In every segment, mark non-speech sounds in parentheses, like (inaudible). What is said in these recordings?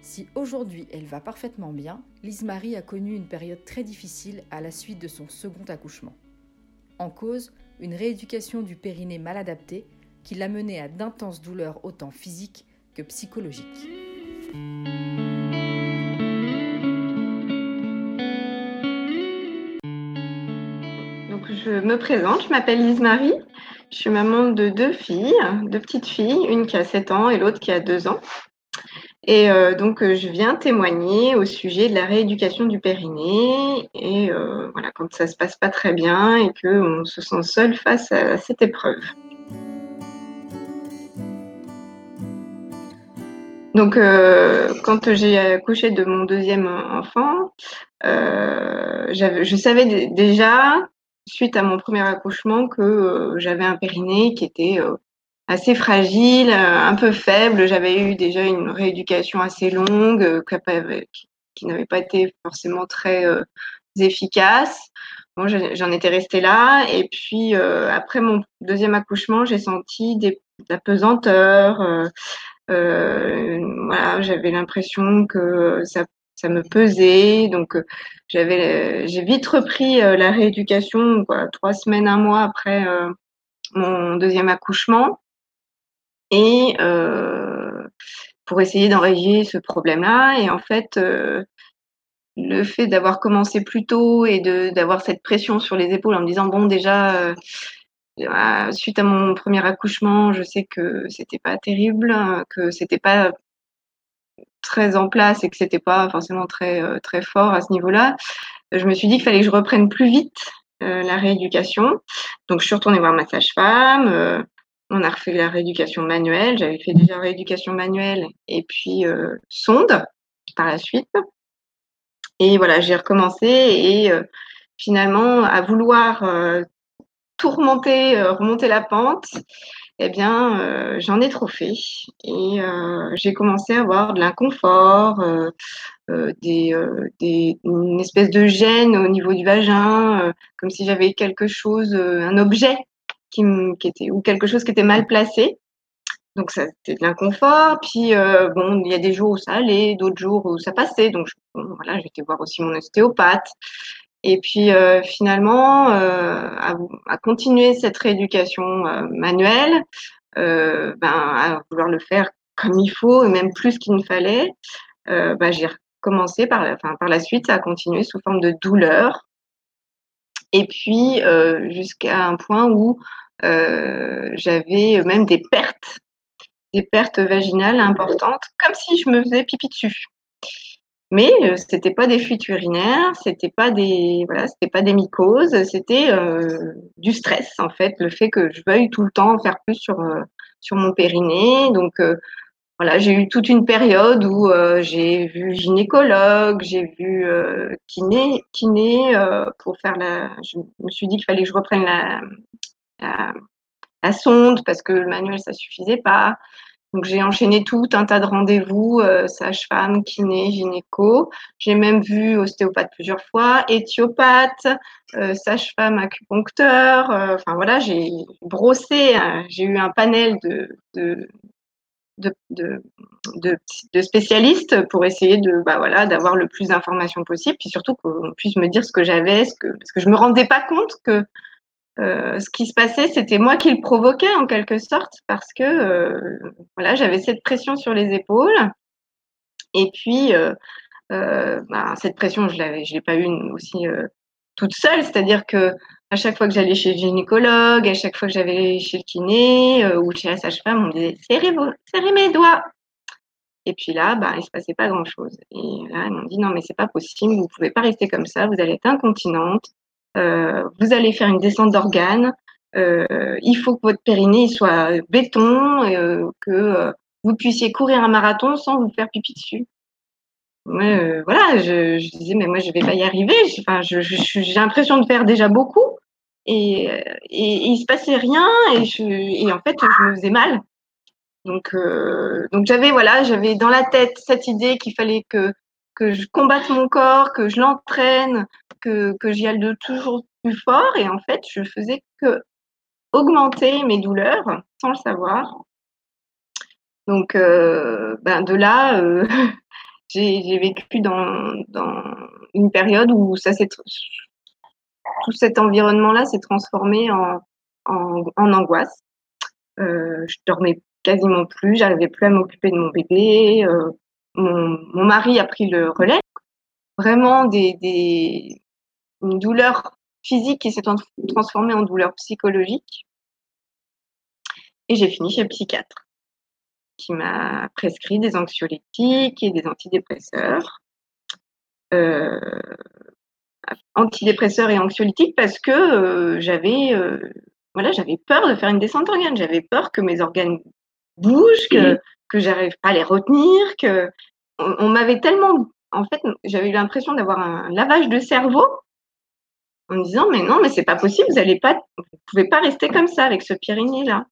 Si aujourd'hui elle va parfaitement bien, Lise Marie a connu une période très difficile à la suite de son second accouchement. En cause, une rééducation du périnée mal adapté qui l'a menée à d'intenses douleurs autant physiques que psychologiques. Je me présente, je m'appelle Lise Marie, je suis maman de deux filles, deux petites filles, une qui a 7 ans et l'autre qui a 2 ans. Et euh, donc, euh, je viens témoigner au sujet de la rééducation du périnée et euh, voilà, quand ça se passe pas très bien et qu'on se sent seul face à cette épreuve. Donc, quand j'ai accouché de mon deuxième enfant, je savais déjà, suite à mon premier accouchement, que j'avais un périnée qui était assez fragile, euh, un peu faible. J'avais eu déjà une rééducation assez longue euh, qui, n'avait pas été forcément très euh, efficace. Bon, j'en étais restée là. Et puis, après mon deuxième accouchement, j'ai senti de la pesanteur. voilà, j'avais l'impression que ça, me pesait. Donc, j'avais, j'ai vite repris la rééducation, trois semaines, un mois après mon deuxième accouchement et euh, pour essayer d'enrayer ce problème-là. Et en fait, euh, le fait d'avoir commencé plus tôt et d'avoir cette pression sur les épaules en me disant bon déjà euh, suite à mon premier accouchement, je sais que c'était pas terrible, que c'était pas très en place et que c'était pas forcément très très fort à ce niveau-là. Je me suis dit qu'il fallait que je reprenne plus vite la rééducation. Donc je suis retournée voir ma sage-femme. On a refait la rééducation manuelle. J'avais fait déjà rééducation manuelle et puis euh, sonde par la suite. Et voilà, j'ai recommencé et euh, finalement, à vouloir euh, tout remonter, remonter la pente, eh bien, j'en ai trop fait. Et j'ai commencé à avoir de l'inconfort, des, une espèce de gêne au niveau du vagin, comme si j'avais quelque chose, un objet qui, était ou quelque chose qui était mal placé. Donc ça c'était de l'inconfort. Puis euh, bon, il y a des jours où ça allait, d'autres jours où ça passait. Donc bon, voilà, été voir aussi mon ostéopathe. Et puis euh, finalement, euh, à, à, continuer cette rééducation manuelle, ben, à vouloir le faire comme il faut et même plus qu'il ne fallait, ben, j'ai recommencé par, enfin, par la suite, ça a continué sous forme de douleur et puis euh, jusqu'à un point où euh, j'avais même des pertes, des pertes vaginales importantes, comme si je me faisais pipi dessus. Mais euh, c'était pas des fuites urinaires, c'était pas voilà, pas des mycoses, c'était euh, du stress en fait, le fait que je veuille tout le temps faire plus sur sur mon périnée. Donc voilà, j'ai eu toute une période où euh, j'ai vu gynécologue, j'ai vu euh, kiné, kiné euh, pour faire la. Je me suis dit qu'il fallait que je reprenne la, la, sonde parce que le manuel ça suffisait pas. Donc j'ai enchaîné tout un tas de rendez-vous, sage-femme, kiné, gynéco. J'ai même vu ostéopathe plusieurs fois, éthiopathe, sage-femme, acupuncteur. Enfin voilà, j'ai brossé, j'ai eu un panel de de, spécialistes pour essayer de bah voilà d'avoir le plus d'informations possible puis surtout qu'on puisse me dire ce que j'avais ce que parce que je me rendais pas compte que euh, ce qui se passait c'était moi qui le provoquais en quelque sorte parce que euh, voilà j'avais cette pression sur les épaules. Et puis euh, bah, cette pression je l'avais je l'ai pas eu aussi toute seule c'est-à-dire que à chaque fois que j'allais chez le gynécologue, à chaque fois que j'allais chez le kiné euh, ou chez la sage-femme, on me disait serrez, vos, serrez mes doigts. Et puis là, bah, il se passait pas grand-chose. Et là, ils m'ont dit non, mais c'est pas possible, vous pouvez pas rester comme ça, vous allez être incontinente, euh, vous allez faire une descente d'organes, euh, il faut que votre périnée soit béton, que vous puissiez courir un marathon sans vous faire pipi dessus. Moi, voilà, je, je, disais, mais moi, je vais pas y arriver. J'ai l'impression de faire déjà beaucoup. Et, et, il se passait rien. Et, je, et en fait, je me faisais mal. Donc, euh, donc j'avais voilà, j'avais dans la tête cette idée qu'il fallait que que je combatte mon corps, que je l'entraîne, que que j'y aille de toujours plus fort. Et en fait, je faisais que augmenter mes douleurs sans le savoir. Donc, euh, ben de là, euh, (laughs) j'ai vécu dans, dans une période où ça tout cet environnement-là s'est transformé en, en, en angoisse. Euh, je dormais quasiment plus, j'arrivais plus à m'occuper de mon bébé. Euh, mon, mon, mari a pris le relais. Vraiment des, des une douleur physique qui s'est transformée en douleur psychologique. Et j'ai fini chez le psychiatre qui m'a prescrit des anxiolytiques et des antidépresseurs. Euh, antidépresseurs et anxiolytiques parce que euh, j'avais euh, voilà, j'avais peur de faire une descente d'organes. J'avais peur que mes organes bougent, que, mmh. que j'arrive pas à les retenir, que on, m'avait tellement. En fait, j'avais eu l'impression d'avoir un lavage de cerveau en me disant mais non, mais c'est pas possible, vous allez pas, vous pouvez pas rester comme ça avec ce Pyrénées là.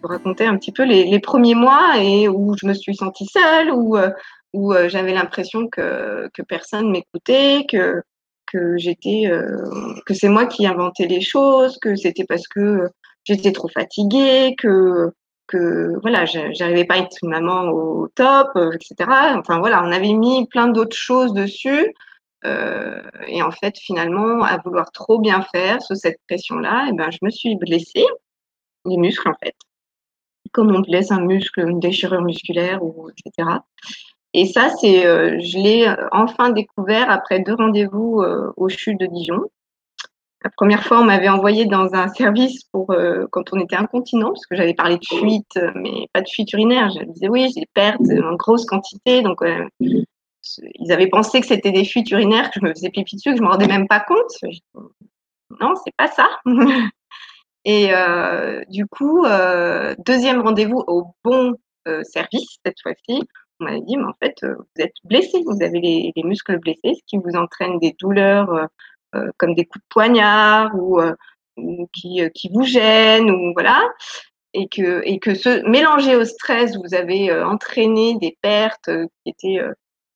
Pour raconter un petit peu les, premiers mois et où je me suis sentie seule, où, euh, où euh, j'avais l'impression que, que personne m'écoutait, que, que j'étais, euh, que c'est moi qui inventais les choses, que c'était parce que j'étais trop fatiguée, que que voilà, j'arrivais pas à être maman au top, etc. Enfin voilà, on avait mis plein d'autres choses dessus. Et en fait, finalement, à vouloir trop bien faire sous cette pression-là, eh ben, je me suis blessée, les muscles en fait, comme on blesse un muscle, une déchirure musculaire, ou etc. Et ça, c'est, euh, je l'ai euh, enfin découvert après deux rendez-vous euh, au CHU de Dijon. La première fois, on m'avait envoyé dans un (laughs) service pour quand on était incontinent, parce que j'avais parlé de fuite, mais pas de fuite urinaire. Je disais oui, j'ai des en grosse quantité, donc ils avaient pensé que c'était des fuites urinaires, que je me faisais pipi dessus, que je me rendais même pas compte. Non, c'est pas ça. (laughs) Et du coup, deuxième rendez-vous au bon service cette fois-ci on m'a dit, mais en fait, euh, vous êtes blessé, vous avez les, muscles blessés, ce qui vous entraîne des douleurs euh, euh, comme des coups de poignard ou, qui, vous gênent, ou voilà. Et que, et que ce mélangé au stress, vous avez entraîné des pertes qui étaient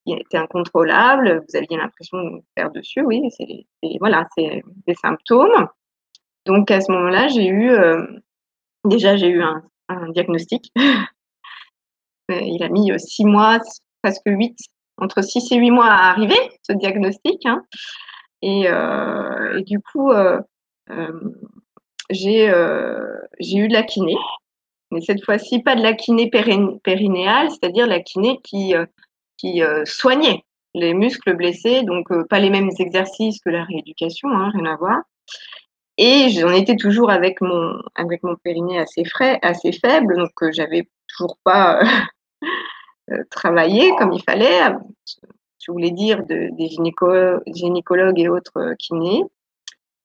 qui étaient incontrôlables, vous aviez l'impression de faire dessus, oui, c'est voilà, c'est des symptômes. Donc à ce moment-là, j'ai eu déjà j'ai eu un, diagnostic (laughs) il a mis euh, six mois, presque huit, entre six et huit mois à arriver, ce diagnostic. Hein. Et, euh, du coup, euh, j'ai eu de la kiné, mais cette fois-ci, pas de la kiné périnéale, c'est-à-dire la kiné qui, qui soignait les muscles blessés, donc pas les mêmes exercices que la rééducation, hein, rien à voir. Et j'en étais toujours avec mon avec mon périnée assez frais, assez faible, donc j'avais toujours pas euh, (laughs) travailler comme il fallait. Je voulais dire de, des gynécologues et autres euh, kinés.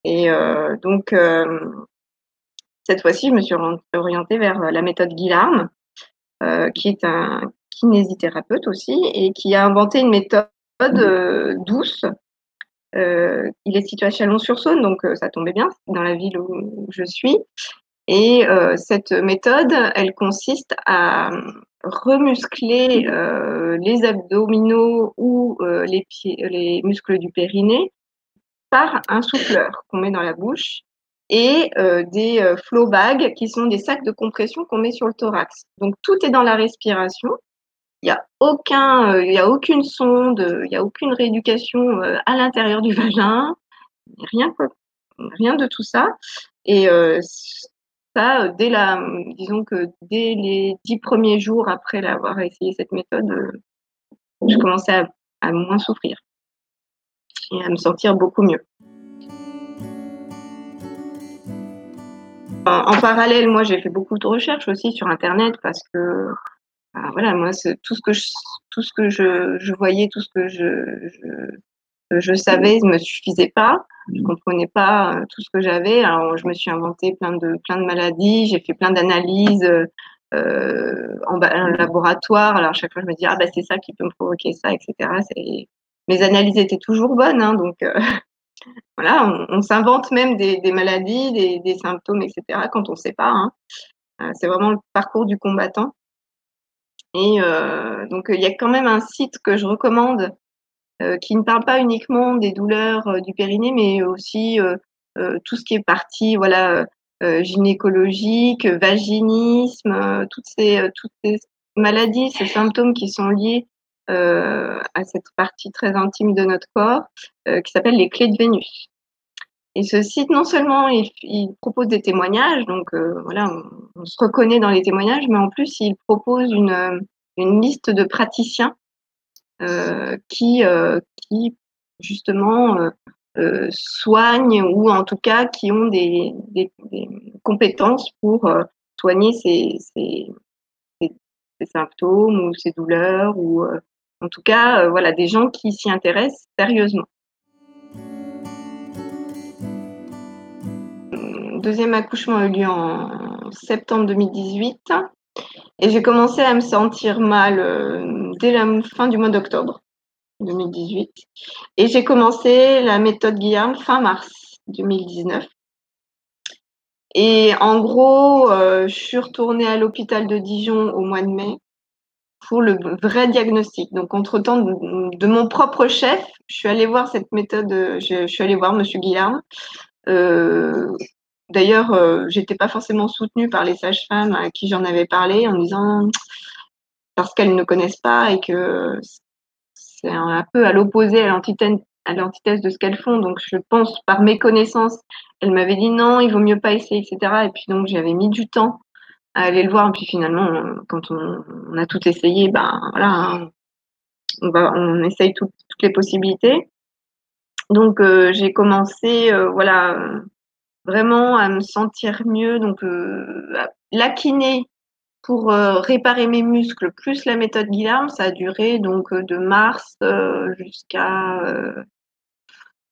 Et euh, donc, cette fois-ci, je me suis orientée vers la méthode Guillarme, qui est un kinésithérapeute aussi, et qui a inventé une méthode douce. Il est situé à Chalon-sur-Saône, donc ça tombait bien, dans la ville où je suis. Et cette méthode, elle consiste à remuscler euh, les abdominaux ou euh, les, muscles du périnée par un souffleur qu'on met dans la bouche et euh, des flow bags qui sont des sacs de compression qu'on met sur le thorax. Donc tout est dans la respiration. Il n'y a aucun, y a aucune sonde, il n'y a aucune rééducation à l'intérieur du (laughs) vagin, rien, rien de tout ça. Et ça, euh, dès la, disons que dès les dix premiers jours après l'avoir essayé cette méthode, euh, je commençais à, moins souffrir et à me sentir beaucoup mieux. En, parallèle, moi, j'ai fait beaucoup de recherches aussi sur Internet parce que, bah, voilà, moi, tout ce que je, tout ce que je, voyais, tout ce que je je savais ne me suffisait pas. Je comprenais pas euh, tout ce que j'avais. Alors, je me suis inventé plein de, plein de maladies. J'ai fait plein d'analyses. Euh, en, laboratoire. Alors, chaque fois, je me dis, ah, bah, c'est ça qui peut me provoquer ça, etc. Mes analyses étaient toujours bonnes, hein, donc (laughs) voilà, on, s'invente même des, maladies, des, symptômes, etc. quand on ne sait pas. Hein. c'est vraiment le parcours du combattant. Et donc, il y a quand même un site que je recommande qui ne parle pas uniquement des douleurs du périnée, mais aussi tout ce qui est partie, voilà, gynécologique, vaginisme, toutes ces, toutes ces maladies, ces symptômes qui sont liés à cette partie très intime de notre corps, qui s'appelle les clés de Vénus. Et ce site, non seulement il, propose des témoignages, donc voilà, on, se reconnaît dans les témoignages, mais en plus il propose une, une liste de praticiens qui, qui justement soignent ou en tout cas qui ont des, compétences pour soigner ces, ces, ces, symptômes ou ces douleurs ou en tout cas voilà des gens qui s'y intéressent sérieusement. Deuxième accouchement a eu lieu en septembre 2018 et j'ai commencé à me sentir mal dès la fin du mois d'octobre. 2018. Et j'ai commencé la méthode Guillaume fin mars 2019. Et en gros, euh, je suis retournée à l'hôpital de Dijon au mois de mai pour le vrai diagnostic. Donc, entre-temps, de, mon propre chef, je suis allée voir cette méthode, je, suis allée voir Monsieur Guillaume. Euh, D'ailleurs, euh, j'étais pas forcément soutenue par les sages-femmes à qui j'en avais parlé en disant parce qu'elles ne connaissent pas et que c'est un peu à l'opposé, à l'antithèse de ce qu'elles font. Donc, je pense, par mes connaissances, elle m'avait dit non, il vaut mieux pas essayer, etc. Et puis, donc, j'avais mis du temps à aller le voir. Et puis, finalement, quand on, a tout essayé, ben voilà, hein, on, essaye toutes les possibilités. Donc, euh, j'ai commencé, euh, voilà, vraiment à me sentir mieux. Donc, euh, la kiné pour euh, réparer mes muscles, plus la méthode Guillaume, ça a duré donc euh, de mars jusqu'à,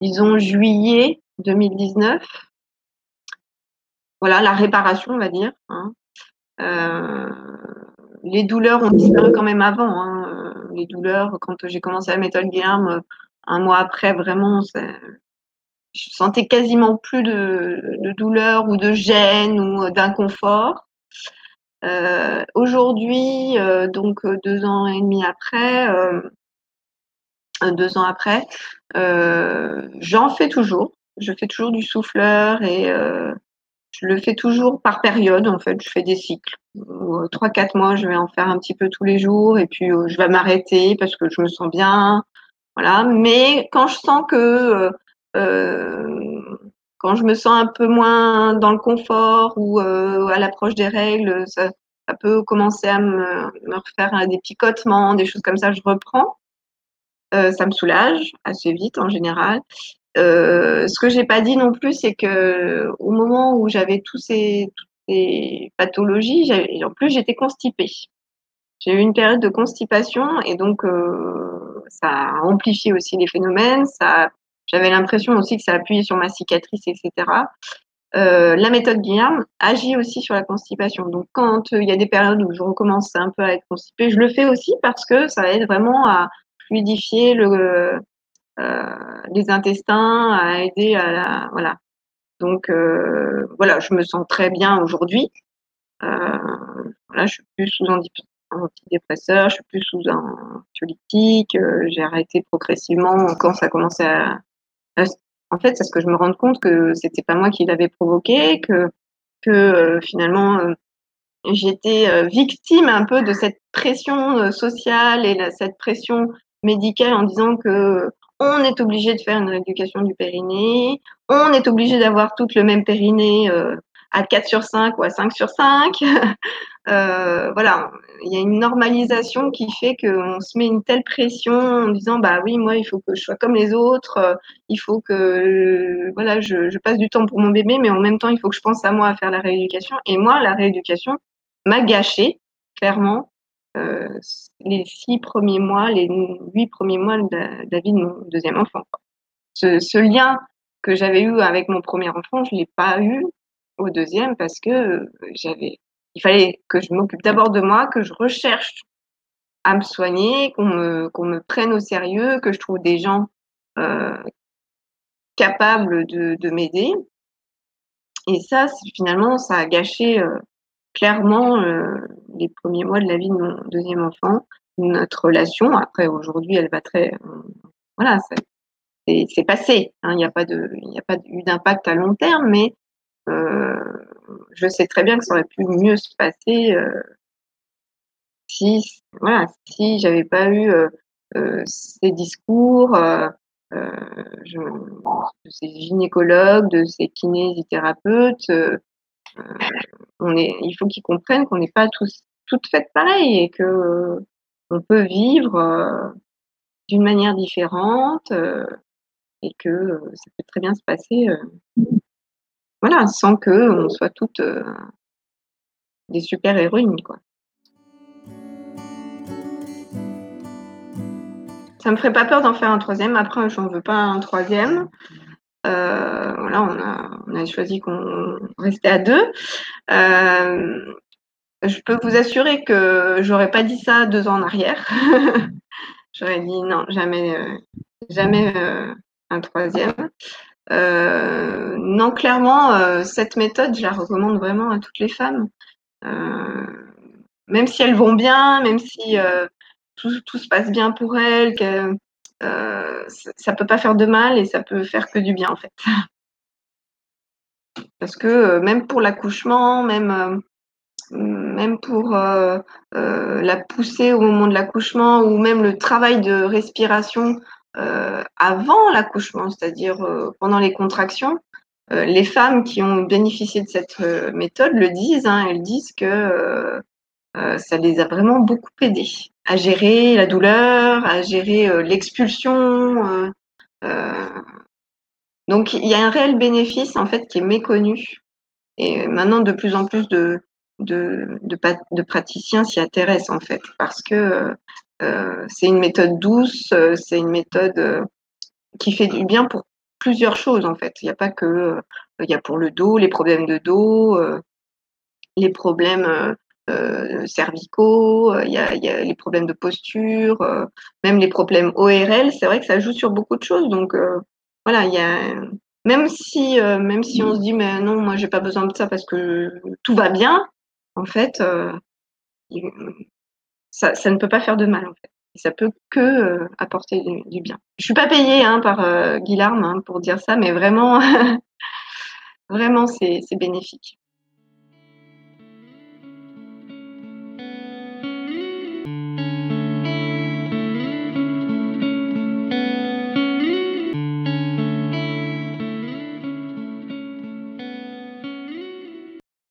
disons, juillet 2019. Voilà, la réparation, on va dire. Hein. les douleurs ont disparu quand même avant. Hein. Les douleurs, quand j'ai commencé la méthode Guillaume, un mois après, vraiment, je sentais quasiment plus de, douleur ou de gêne ou d'inconfort. Euh, aujourd'hui, euh, donc euh, deux ans et demi après, deux ans après, j'en fais toujours. Je fais toujours du souffleur et je le fais toujours par période. En fait, je fais des cycles. Trois, quatre mois, je vais en faire un petit peu tous les jours et puis je vais m'arrêter parce que je me sens bien. Voilà. Mais quand je sens que quand je me sens un peu moins dans le confort ou euh, à l'approche des règles, ça, peut commencer à me, me, refaire des picotements, des choses comme ça, je reprends. Euh, ça me soulage assez vite en général. Euh, ce que j'ai pas dit non plus, c'est que au moment où j'avais tous ces, toutes ces pathologies, en plus j'étais constipée. J'ai eu une période de constipation et donc euh, ça a amplifié aussi les phénomènes, ça j'avais l'impression aussi que ça appuyait sur ma cicatrice, etc. Euh, la méthode Guillaume agit aussi sur la constipation. Donc, quand euh, il y a des périodes où je recommence un peu à être constipée, je le fais aussi parce que ça aide vraiment à fluidifier le, euh, les intestins, à aider à la, voilà. Donc, euh, voilà, je me sens très bien aujourd'hui. Euh, voilà, je suis plus sous antidépresseur, je suis plus sous un anxiolytique. J'ai arrêté progressivement quand ça commençait à en fait, c'est ce que je me rends compte que c'était pas moi qui l'avais provoqué, que, euh, finalement euh, j'étais euh, victime un peu de cette pression sociale et cette pression médicale en disant que on est obligé de faire une rééducation du périnée, on est obligé d'avoir tout le même périnée à 4 sur 5 ou à 5 sur 5. (laughs) euh, voilà, il y a une normalisation qui fait qu'on se met une telle pression en disant bah oui, moi il faut que je sois comme les autres, euh, il faut que voilà, je, je, passe du temps pour mon bébé, mais en même temps il faut que je pense à moi à faire la rééducation. Et moi, la rééducation m'a gâché clairement euh, les six premiers mois, les huit premiers mois de de mon deuxième enfant. Ce, ce lien que j'avais eu avec mon premier enfant, je l'ai pas eu au deuxième parce que j'avais il fallait que je m'occupe d'abord de moi, que je recherche à me soigner, qu'on me, qu'on me prenne au sérieux, que je trouve des gens euh, capables de, de m'aider. Et ça, finalement, ça a gâché euh, clairement euh, les premiers mois de la vie de mon deuxième enfant, notre relation. Après, aujourd'hui, elle va très. voilà, c'est passé. Hein, il n'y a pas de, il a pas eu d'impact à long terme, mais euh, je sais très bien que ça aurait pu mieux se passer euh, si, voilà, si j'avais pas eu euh, ces discours. De ces gynécologues, de ces kinésithérapeutes, on est, il faut qu'ils comprennent qu'on n'est pas tous toutes faites pareil et que on peut vivre d'une manière différente et que ça peut très bien se passer voilà, sans qu'on soit toutes des super héroïnes, quoi. Ça me ferait pas peur d'en faire un troisième. Après, j'en veux pas un troisième. voilà, on a, on a choisi qu'on restait à deux. je peux vous assurer que j'aurais pas dit ça deux ans en arrière. (laughs) j'aurais dit non, jamais, jamais un troisième. Euh, non, clairement, euh, cette méthode, je la recommande vraiment à toutes les femmes. Euh, même si elles vont bien, même si tout, se passe bien pour elles, ça peut pas faire de mal et ça peut faire que du bien en fait. Parce que même pour l'accouchement, même pour la pousser au moment de l'accouchement ou même le travail de respiration avant l'accouchement, c'est-à-dire euh, pendant les contractions. Euh, les femmes qui ont bénéficié de cette méthode le disent, hein, elles disent que ça les a vraiment beaucoup aidées à gérer la douleur, à gérer l'expulsion. donc il y a un réel bénéfice en fait qui est méconnu. Et maintenant, de plus en plus de, de, praticiens s'y intéressent en fait, parce que euh, c'est une méthode douce, euh, c'est une méthode euh, qui fait du bien pour plusieurs choses en fait. Il n'y a pas que, il y a pour le dos, les problèmes de dos, les problèmes cervicaux, il y, a, il y, a, les problèmes de posture, même les problèmes ORL. C'est vrai que ça joue sur beaucoup de choses. Donc voilà, il y a même si même si on se dit mais non, moi j'ai pas besoin de ça parce que tout va bien. En fait, ça, ne peut pas faire de mal en fait. Ça peut que euh, apporter du, bien. Je suis pas payée hein, par euh, hein, pour dire ça, mais vraiment, (laughs) vraiment c'est bénéfique.